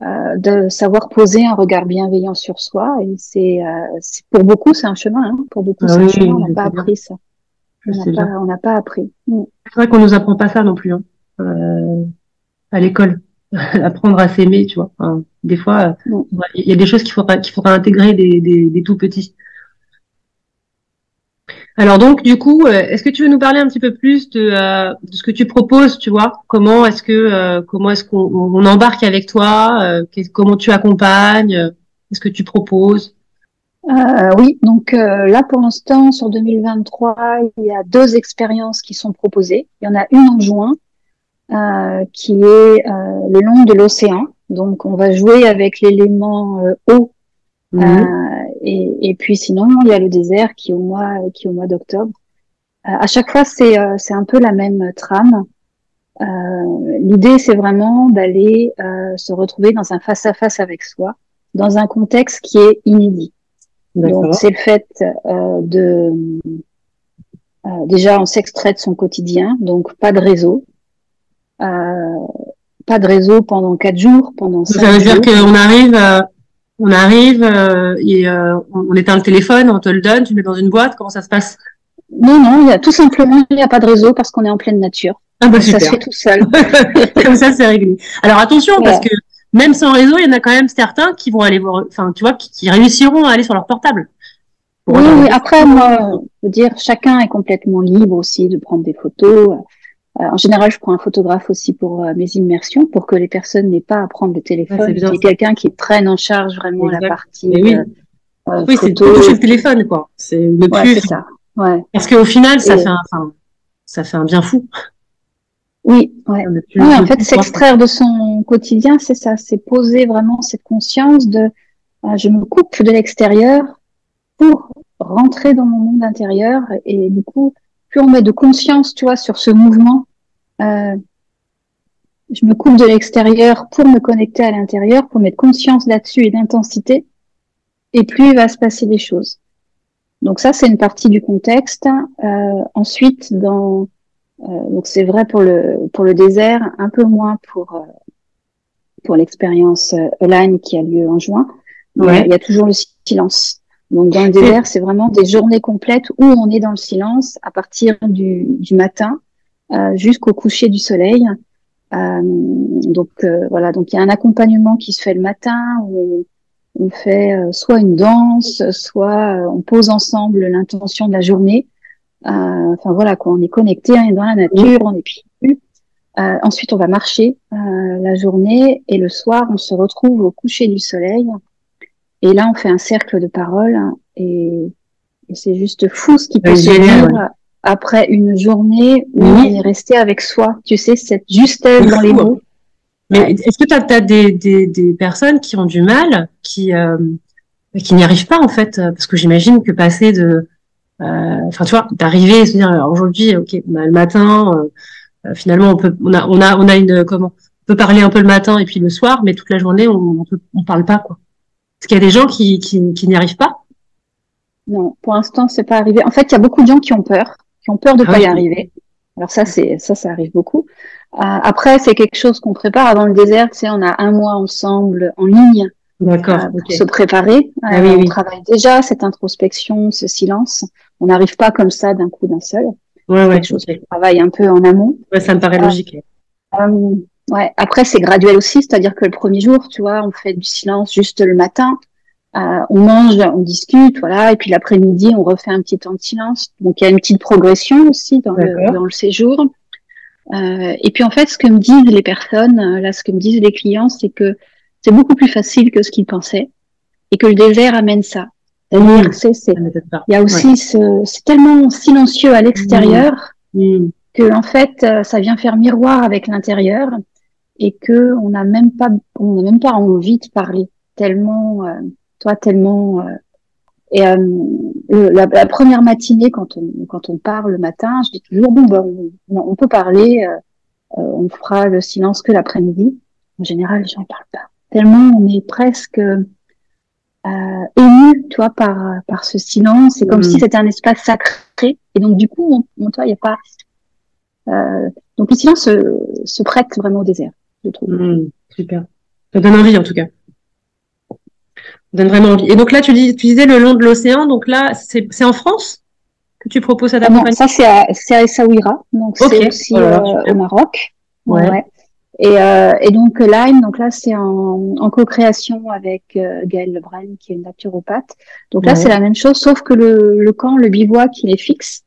euh, de savoir poser un regard bienveillant sur soi. Et c'est, euh, pour beaucoup, c'est un chemin. Hein. Pour beaucoup, ah c'est un chemin. On n'a pas appris ça. On n'a pas, appris. Mm. C'est vrai qu'on nous apprend pas ça non plus hein. euh, à l'école. apprendre à s'aimer, tu vois. des fois, il y a des choses qu'il faudra, qu'il faudra intégrer des, des, tout petits. Alors donc, du coup, euh, est-ce que tu veux nous parler un petit peu plus de, euh, de ce que tu proposes, tu vois? Comment est-ce que euh, comment est-ce qu'on on embarque avec toi? Comment tu accompagnes? Qu'est-ce que tu proposes? Oui, donc là pour l'instant sur 2023, il y a deux expériences qui sont proposées. Il y en a une en juin euh, qui est euh, le long de l'océan. Donc, on va jouer avec l'élément euh, eau. Mhm. Et, et, puis sinon, il y a le désert qui est au mois, qui est au mois d'octobre. à chaque fois, c'est c'est un peu la même trame. L'idée, c'est vraiment d'aller se retrouver dans un face à face avec soi, dans un contexte qui est inédit. Donc, c'est le fait de déjà on s'extrait de son quotidien, donc pas de réseau, euh, pas de réseau pendant quatre jours, pendant cinq Ça veut dire qu'on arrive, euh, on arrive euh, et on éteint le téléphone, on te le donne, tu le mets dans une boîte. Comment ça se passe? Non, non, il y a tout simplement il n'y a pas de réseau parce qu'on est en pleine nature. Ah bah Ça se fait tout seul. Comme ça, c'est réglé. Alors attention parce que même sans réseau, il y en a quand même certains qui vont aller voir, enfin, tu vois, qui, réussiront à aller sur leur portable. Oui, oui, après, moi, je veux dire, chacun est complètement libre aussi de prendre des photos. Euh, en général, je prends un photographe aussi pour euh, mes immersions, pour que les personnes n'aient pas à prendre le téléphone. Ouais, c'est quelqu'un qui prenne en charge vraiment la partie. oui, euh, oui c'est toucher le téléphone, quoi. C'est ne plus. c'est ça. Ouais. Parce qu'au final, ça fait un, enfin, ça fait un bien fou. Oui, ouais. ouais en fait, s'extraire de son quotidien, c'est ça, c'est poser vraiment cette conscience de, je me coupe de l'extérieur pour rentrer dans mon monde intérieur et du coup, plus on met de conscience, tu vois, sur ce mouvement, euh, je me coupe de l'extérieur pour me connecter à l'intérieur, pour mettre conscience là-dessus et d'intensité, et plus il va se passer des choses. Donc ça, c'est une partie du contexte. Euh, ensuite, dans euh, donc c'est vrai pour le pour le désert, un peu moins pour euh, pour l'expérience euh, Align qui a lieu en juin. il y a toujours le silence. Donc dans le désert, c'est vraiment des journées complètes où on est dans le silence à partir du, du matin jusqu'au coucher du soleil. Euh, donc euh, voilà, donc il y a un accompagnement qui se fait le matin où on, fait euh, soit une danse, soit on pose ensemble l'intention de la journée. enfin voilà quoi, on est connecté, on est dans la nature, on est pieds ensuite, on va marcher la journée. Et le soir, on se retrouve au coucher du soleil. Et là, on fait un cercle de paroles. Et, et c'est juste fou ce qui peut se dire après une journée où on est resté avec soi. Tu sais, cette justesse dans les mots. Mais est-ce que tu as, des, des, des, personnes qui ont du mal, qui, euh, qui n'y arrivent pas en fait? Parce que j'imagine que passer de... Euh, enfin, tu vois, d'arriver et se dire, aujourd'hui, ok, on a le matin, euh, finalement, on peut, on a, on a, on a une, comment On peut parler un peu le matin et puis le soir, mais toute la journée, on, on, on parle pas, quoi. Est-ce qu'il y a des gens qui, qui, qui n'y arrivent pas? Non, pour l'instant, c'est pas arrivé. En fait, il y a beaucoup de gens qui ont peur ont peur de ah pas y arriver. Alors ça, c'est ça, ça arrive beaucoup. Euh, après, c'est quelque chose qu'on prépare avant le désert. Tu sais, on a un mois ensemble en ligne D'accord. Euh, pour se préparer. Ah euh, on travaille déjà cette introspection, ce silence. On n'arrive pas comme ça d'un coup d'un seul. Ouais, ouais. Quelque chose qu'on travaille un peu en amont. Ouais, ça me paraît logique. ouais. Après, c'est graduel aussi, c'est-à-dire que le premier jour, tu vois, on fait du silence juste le matin. Euh, on mange, on discute, voilà, et puis l'après-midi, on refait un petit temps de silence. Donc il y a une petite progression aussi dans, le, dans le, séjour. Euh, et puis en fait, ce que me disent les personnes, euh, là, ce que me disent les clients, c'est que c'est beaucoup plus facile que ce qu'ils pensaient, et que le désert amène ça. Mmh. c'est, il y a aussi ce, c'est tellement silencieux à l'extérieur mmh. que en fait, ça vient faire miroir avec l'intérieur, et que on n'a même pas, on n'a même pas envie de parler tellement toi tellement euh, et euh, la, la, première matinée quand on quand on part le matin je dis toujours bon ben on, on, peut parler euh, on fera le silence que l'après-midi. En général les gens parlent pas. Tellement on est presque euh, ému toi par par ce silence. C'est comme si mm. c'était un espace sacré. Et donc du coup on, toi il y a pas euh, donc le silence se, se, prête vraiment au désert je trouve. Mm, super. Ça donne envie en tout cas donne vraiment envie. Et donc là, tu, dis, tu disais le long de l'océan, donc là, c'est en France que tu proposes à ah non, Ça, c'est à, à, Essaouira, donc c'est aussi euh, au Maroc. Ouais. Et, euh, et donc Line, donc là c'est en, en co-création avec euh, Gaëlle Lebrun qui est une naturopathe. Donc là Ouais. c'est la même chose, sauf que le, le camp, le bivouac, il est fixe.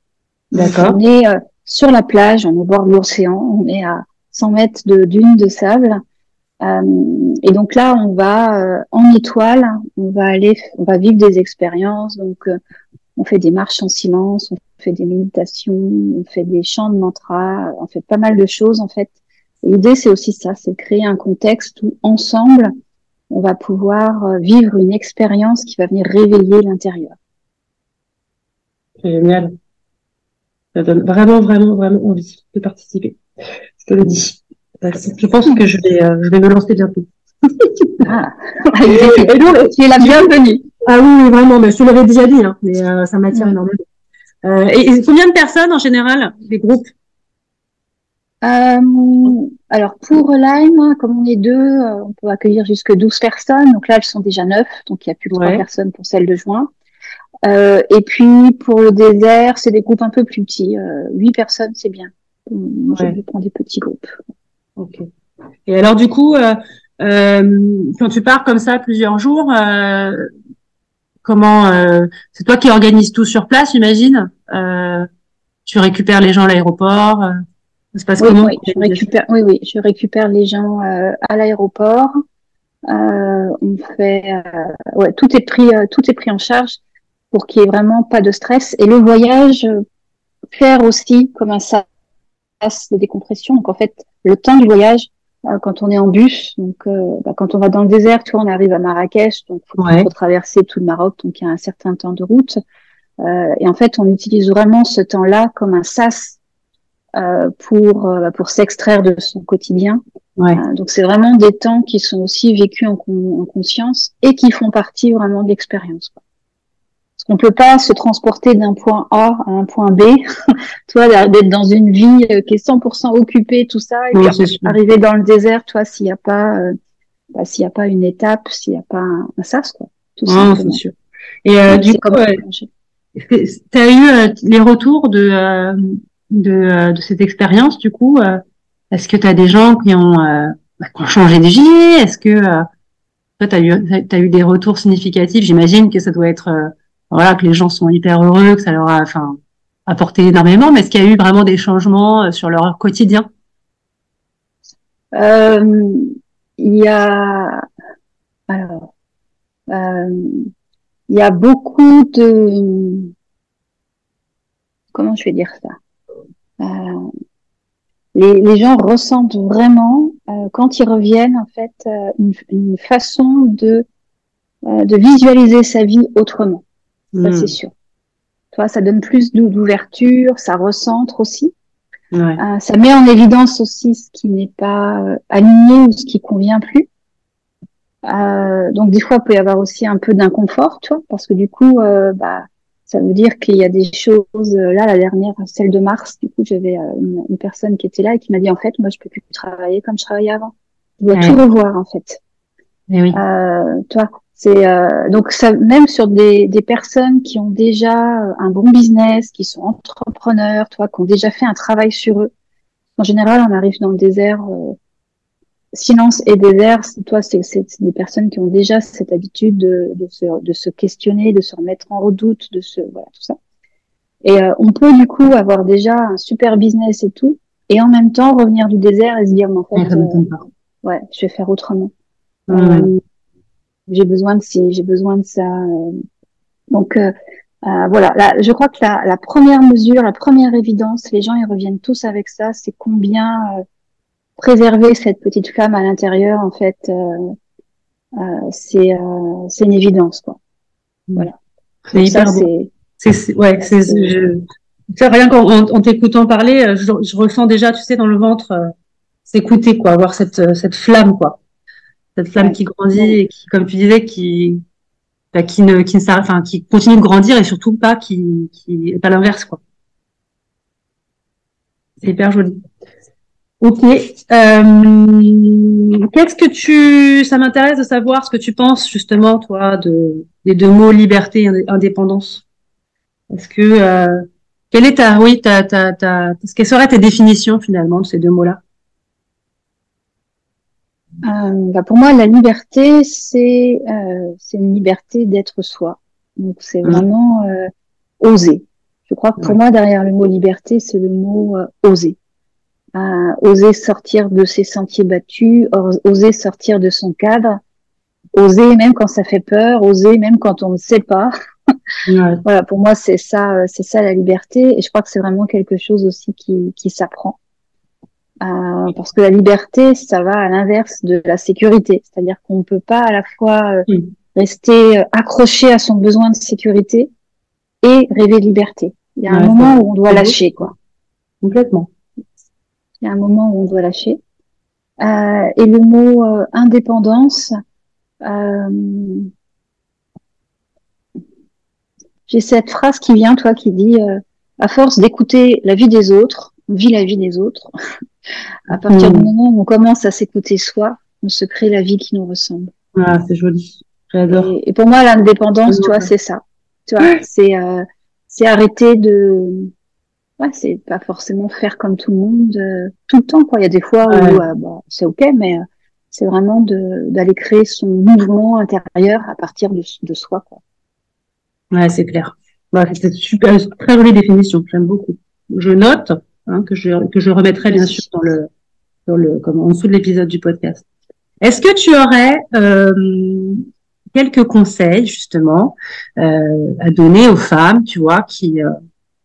D'accord. On est euh, sur la plage, on est au bord de l'océan, on est à 100 mètres de dune de sable. Euh, et donc là, on va euh, en étoile, on va aller, on va vivre des expériences. Donc, euh, on fait des marches en silence, on fait des méditations, on fait des chants de mantras, on fait pas mal de choses en fait. L'idée, c'est aussi ça, c'est créer un contexte où ensemble, on va pouvoir euh, vivre une expérience qui va venir réveiller l'intérieur. C'est génial. Ça donne vraiment, vraiment, vraiment envie de participer. Je te le dis. Je pense que je vais, euh, je vais me lancer bientôt. Ah, Et donc, tu es la bienvenue. ah oui, vraiment, mais je te l'avais déjà dit, hein, mais euh, ça m'attire énormément. Euh, et, et combien de personnes en général, des groupes? Euh, alors pour Lime, comme on est deux, euh, on peut accueillir jusque 12 personnes. Donc là, elles sont déjà neuf, donc il n'y a plus que trois Ouais. personnes pour celle de juin. Euh, et puis pour le désert, c'est des groupes un peu plus petits. Euh, Huit personnes, c'est bien. Ouais. je prends des petits groupes. Ok. Et alors du coup, euh, euh, quand tu pars comme ça plusieurs jours, euh, comment euh, c'est toi qui organises tout sur place, j'imagine euh, Tu récupères les gens à l'aéroport euh, Ça se passe Oui, comment oui, je récupère, oui, oui, je récupère les gens euh, à l'aéroport. Euh, on fait, euh, ouais, tout est pris, euh, tout est pris en charge pour qu'il y ait vraiment pas de stress. Et le voyage, faire aussi comme un de décompression. Donc en fait, le temps du voyage, euh, quand on est en bus, donc euh, bah, quand on va dans le désert, tu vois, on arrive à Marrakech, donc faut, Ouais. faut traverser tout le Maroc, donc il y a un certain temps de route. Euh, et en fait, on utilise vraiment ce temps-là comme un sas euh, pour euh, pour s'extraire de son quotidien. Ouais. Euh, donc c'est vraiment des temps qui sont aussi vécus en, con- en conscience et qui font partie vraiment de l'expérience. Qu'on peut pas se transporter d'un point A à un point B, toi d'être dans une vie euh, qui est 100% occupée, tout ça, et Oui, puis arriver dans le désert, toi s'il n'y a pas euh, bah, s'il y a pas une étape, s'il n'y a pas un, un sas quoi. Tout Ah, c'est sûr. Et euh, du coup, euh, tu as eu euh, les retours de de, euh, de cette expérience du coup euh, Est-ce que tu as des gens qui ont, euh, bah, qui ont changé de vie? Est-ce que euh, toi, tu as eu, t'as eu des retours significatifs? J'imagine que ça doit être euh, voilà que les gens sont hyper heureux, que ça leur a enfin apporté énormément. Mais est-ce qu'il y a eu vraiment des changements euh, sur leur quotidien? Euh, il y a alors euh, il y a beaucoup de comment je vais dire ça? Euh, les, les gens ressentent vraiment euh, quand ils reviennent en fait une, une façon de de visualiser sa vie autrement ça Hmm. c'est sûr toi ça donne plus d'ou- d'ouverture ça recentre aussi Ouais. euh, ça met en évidence aussi ce qui n'est pas euh, aligné ou ce qui convient plus. Euh, donc des fois, il peut y avoir aussi un peu d'inconfort, tu vois, parce que du coup, euh, bah, ça veut dire qu'il y a des choses. euh, Là, la dernière, celle de mars, du coup, j'avais une, une personne qui était là et qui m'a dit en fait, moi, je peux plus travailler comme je travaillais avant. Je dois Ouais. tout revoir en fait. Eh oui. Euh, toi, c'est euh, donc ça, même sur des, des personnes qui ont déjà euh, un bon business, qui sont entrepreneurs, toi, qui ont déjà fait un travail sur eux. En général, on arrive dans le désert, euh, silence et désert. Toi, c'est des personnes qui ont déjà cette habitude de, de, se, de se questionner, de se remettre en redoute, de se voilà tout ça. Et euh, on peut du coup avoir déjà un super business et tout, et en même temps revenir du désert et se dire, mais en fait, euh, ouais, je vais faire autrement. Ouais. J'ai besoin de ci, j'ai besoin de ça. euh. Donc euh, euh, voilà, là, je crois que la, la première mesure, la première évidence, les gens ils reviennent tous avec ça, c'est combien euh, préserver cette petite flamme à l'intérieur, en fait, euh, euh, c'est euh, c'est une évidence quoi. Voilà. C'est hyper ça, beau. c'est ouais, c'est, je, rien qu'en en, en t'écoutant parler, je, je ressens déjà, tu sais, dans le ventre, euh, s'écouter, quoi, avoir cette, cette flamme, quoi. Cette flamme Ouais. qui grandit et qui, comme tu disais, qui, bah, qui ne, qui ne s'arrête, enfin, qui continue de grandir et surtout pas qui, qui, pas l'inverse, quoi. C'est hyper joli. Ok. Euh, qu'est-ce que tu, ça m'intéresse de savoir ce que tu penses justement, toi, de, des deux mots liberté et indé- indépendance. Est-ce que, euh, quelle est ta, oui, ta, ta, ta, quelles seraient tes définitions finalement de ces deux mots-là? Euh, bah, Pour moi, la liberté, c'est euh, une liberté d'être soi. Donc, c'est Mm. vraiment euh, oser. Je crois que pour Ouais. moi, derrière le mot liberté, c'est le mot euh, oser. Euh, oser sortir de ses sentiers battus, oser sortir de son cadre, oser même quand ça fait peur, oser même quand on ne sait pas. Ouais. Voilà, pour moi, c'est ça, c'est ça la liberté. Et je crois que c'est vraiment quelque chose aussi qui, qui s'apprend. Euh, parce que la liberté, ça va à l'inverse de la sécurité. C'est-à-dire qu'on ne peut pas à la fois euh, rester euh, accroché à son besoin de sécurité et rêver de liberté. Il y a un moment où on doit lâcher, quoi. Complètement. Il y a un moment où on doit lâcher. Euh, et le mot euh, indépendance, euh, j'ai cette phrase qui vient, toi, qui dit euh, à force d'écouter la vie des autres, on vit la vie des autres. à partir du moment où on commence à s'écouter soi, on se crée la vie qui nous ressemble. Ah, c'est joli. J'adore. Et, et pour moi, l'indépendance, tu vois, c'est ça. Tu vois, c'est euh, c'est arrêter de ouais, c'est pas forcément faire comme tout le monde euh, tout le temps quoi. Il y a des fois Ouais. où euh, bah, c'est ok, mais euh, c'est vraiment de d'aller créer son mouvement intérieur à partir de, de soi quoi. Ouais, c'est clair. Ouais, c'est super, très jolie définition. J'aime beaucoup. Je note hein, que je que je remettrai bien sûr dans le dans le comme en dessous de l'épisode du podcast. Est-ce que tu aurais euh, quelques conseils justement euh, à donner aux femmes, tu vois, qui euh,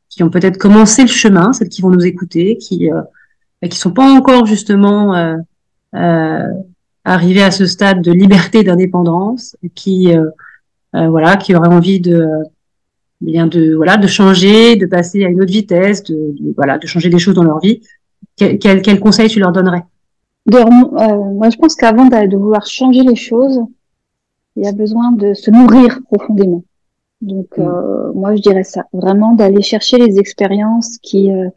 qui ont peut-être commencé le chemin, celles qui vont nous écouter, qui euh, qui sont pas encore justement euh, euh, arrivées à ce stade de liberté, d'indépendance, qui voilà, qui auraient envie de bien de voilà de changer, de passer à une autre vitesse, de, de- voilà, de changer des choses dans leur vie. Quel, quel, quel conseil tu leur donnerais? De euh, moi, je pense qu'avant de, vouloir changer les choses, il y a besoin de se nourrir profondément. Donc, Mm. euh, moi, je dirais ça. Vraiment d'aller chercher les expériences qui, euh,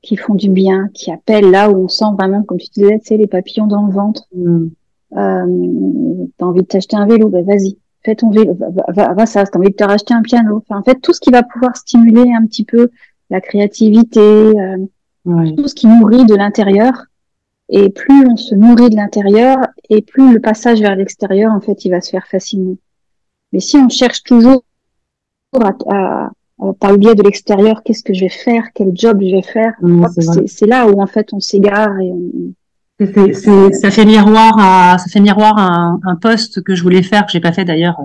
qui font du bien, qui appellent là où on sent vraiment, comme tu disais, tu sais, les papillons dans le ventre. Hmm. Euh, t'as envie de t'acheter un vélo, ben vas-y, fais ton vélo, va, va, va, ça. T'as envie de te racheter un piano. Enfin, en fait, tout ce qui va pouvoir stimuler un petit peu la créativité, euh, tout ce qui nourrit de l'intérieur. Et plus on se nourrit de l'intérieur, et plus le passage vers l'extérieur, en fait, il va se faire facilement. Mais si on cherche toujours à, à- à- par le biais de l'extérieur, qu'est-ce que je vais faire, quel job je vais faire, c'est là où en fait on s'égare et on, Ça fait miroir à ça fait miroir à un, un post que je voulais faire que j'ai pas fait d'ailleurs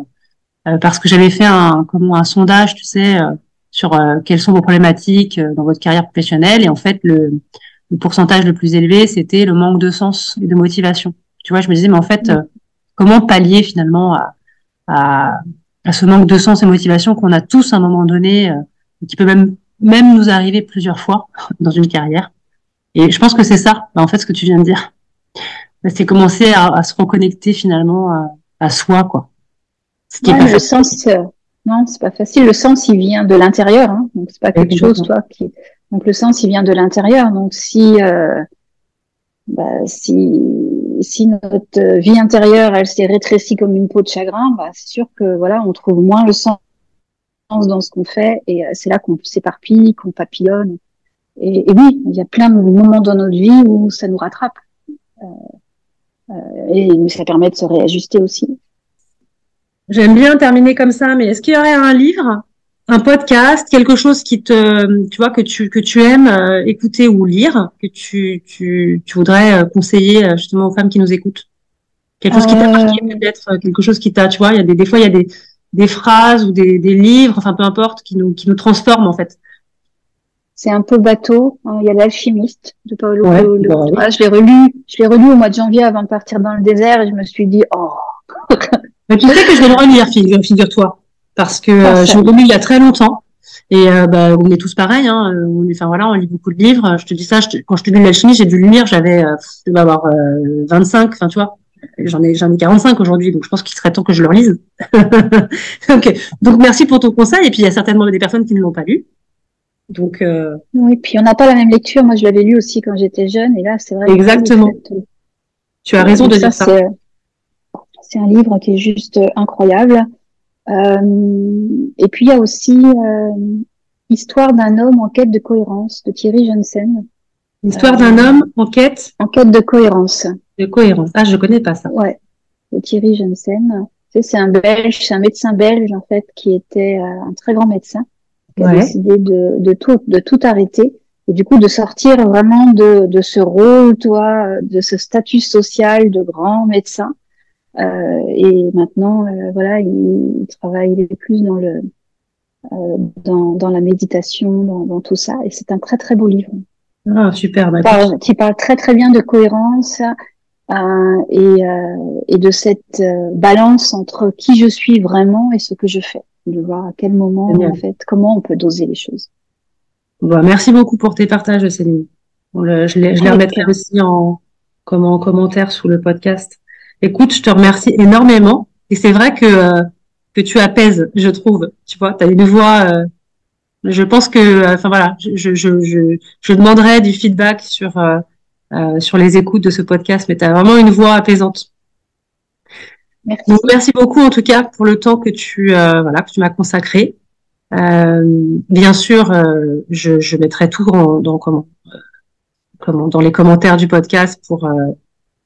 euh, parce que j'avais fait un comment un sondage tu sais euh, sur euh, quelles sont vos problématiques euh, dans votre carrière professionnelle. Et en fait le, le pourcentage le plus élevé c'était le manque de sens et de motivation. Tu vois je me disais mais en fait euh, comment pallier finalement à, à à ce manque de sens et motivation qu'on a tous à un moment donné euh, et qui peut même même nous arriver plusieurs fois dans une carrière et je pense que c'est ça, bah, en fait, ce que tu viens de dire. Bah, C'est commencer à, à se reconnecter finalement à, à soi, quoi. Ce qui est pas le sens, euh, non, c'est pas facile. Le sens, il vient de l'intérieur, hein. donc c'est pas quelque Exactement. chose, toi, qui. Donc le sens, il vient de l'intérieur. Donc si, euh, bah, si, si notre vie intérieure, elle s'est rétrécie comme une peau de chagrin, bah, c'est sûr que voilà, on trouve moins le sens dans ce qu'on fait, et euh, c'est là qu'on s'éparpille, qu'on papillonne. Et, et oui, il y a plein de moments dans notre vie où ça nous rattrape, euh, euh, et ça permet de se réajuster aussi. J'aime bien terminer comme ça, mais est-ce qu'il y aurait un livre, un podcast, quelque chose qui te, tu vois, que tu, que tu aimes euh, écouter ou lire, que tu, tu, tu voudrais euh, conseiller justement aux femmes qui nous écoutent? Quelque chose qui t'a marqué peut-être, quelque chose qui t'a, tu vois, il y a des, des fois, il y a des, des phrases ou des, des livres, enfin peu importe, qui nous, qui nous transforment en fait. C'est un peu bateau. hein. Il y a l'alchimiste de Paolo Ouais, Coelho. bah. Ah, je l'ai relu, je l'ai relu au mois de janvier avant de partir dans le désert et je me suis dit, oh, Mais tu sais que je vais le relire, figure- figure-toi, parce que euh, je l'ai lu il y a très longtemps. Et euh, bah, on est tous pareils, hein. euh, on- Enfin voilà, on lit beaucoup de livres. Je te dis ça, je te- quand je te lis l'alchimie, j'ai dû le lire, j'avais, euh, je devais avoir euh, 25, enfin tu vois, j'en ai, j'en ai 45 aujourd'hui, donc je pense qu'il serait temps que je le relise. Ok. Donc merci pour ton conseil. Et puis il y a certainement des personnes qui ne l'ont pas lu. Donc euh, oui. Puis on n'a pas la même lecture. Moi, je l'avais lu aussi quand j'étais jeune et là, c'est vrai. que Exactement. tu as raison de dire ça. c'est- un livre qui est juste euh, incroyable. Euh, et puis il y a aussi euh, Histoire d'un homme en quête de cohérence de Thierry Jensen. L'histoire d'un homme en quête. En quête de cohérence. De cohérence. Ah, je connais pas ça. Ouais, de Thierry Jensen. C'est un Belge, c'est un médecin belge en fait qui était un très grand médecin qui a décidé de, de tout de tout arrêter et du coup de sortir vraiment de, de ce rôle, toi, de ce statut social de grand médecin. Euh, et maintenant, euh, voilà, il, il, travaille plus dans le euh, dans, dans la méditation, dans, dans tout ça. Et c'est un très très beau livre. Ah super. Bah, parle, qui parle très très bien de cohérence euh, et, euh, et de cette balance entre qui je suis vraiment et ce que je fais. De voir à quel moment, en fait, comment on peut doser les choses. Bon, merci beaucoup pour tes partages, Céline. Bon, le, je les, je les remettrai aussi en, comme en commentaire sous le podcast. Écoute, je te remercie énormément. Et c'est vrai que euh, que tu apaises, je trouve. Tu vois, tu as une voix. Euh, je pense que, euh, enfin voilà, je, je, je, je, demanderai du feedback sur sur les écoutes de ce podcast, mais tu as vraiment une voix apaisante. Merci. Donc, merci beaucoup en tout cas pour le temps que tu voilà que tu m'as consacré. Euh, bien sûr, euh, je, je, mettrai tout dans, dans comment, euh, comment, dans les commentaires du podcast pour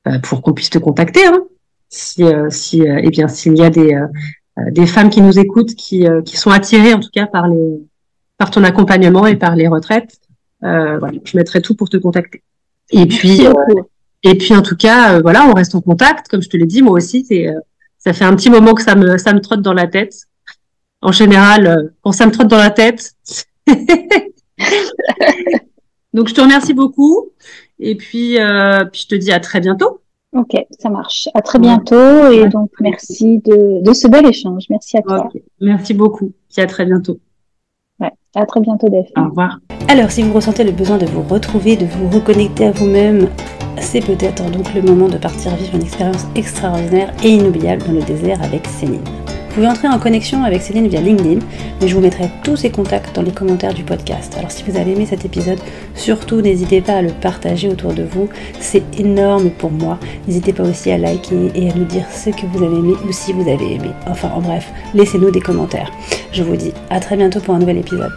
bah, pour qu'on puisse te contacter. Hein, si si eh bien s'il y a des des femmes qui nous écoutent qui qui sont attirées en tout cas par les par ton accompagnement et par les retraites, voilà, je mettrai tout pour te contacter. Et puis et puis en tout cas, voilà, on reste en contact. Comme je te l'ai dit, moi aussi, c'est ça fait un petit moment que ça me ça me trotte dans la tête en général, euh, quand ça me trotte dans la tête. Donc, je te remercie beaucoup. Et puis, euh, puis, je te dis à très bientôt. Ok, ça marche. À très bientôt. Et donc, merci de, de ce bel échange. Merci à toi. Merci beaucoup. Et à très bientôt. Ouais, à très bientôt, Delphine. Au revoir. Alors, si vous ressentez le besoin de vous retrouver, de vous reconnecter à vous-même, c'est peut-être donc le moment de partir vivre une expérience extraordinaire et inoubliable dans le désert avec Céline. Vous pouvez entrer en connexion avec Céline via LinkedIn, mais je vous mettrai tous ses contacts dans les commentaires du podcast. Alors si vous avez aimé cet épisode, surtout n'hésitez pas à le partager autour de vous, c'est énorme pour moi. N'hésitez pas aussi à liker et à nous dire ce que vous avez aimé ou si vous avez aimé. Enfin en bref, laissez-nous des commentaires. Je vous dis à très bientôt pour un nouvel épisode.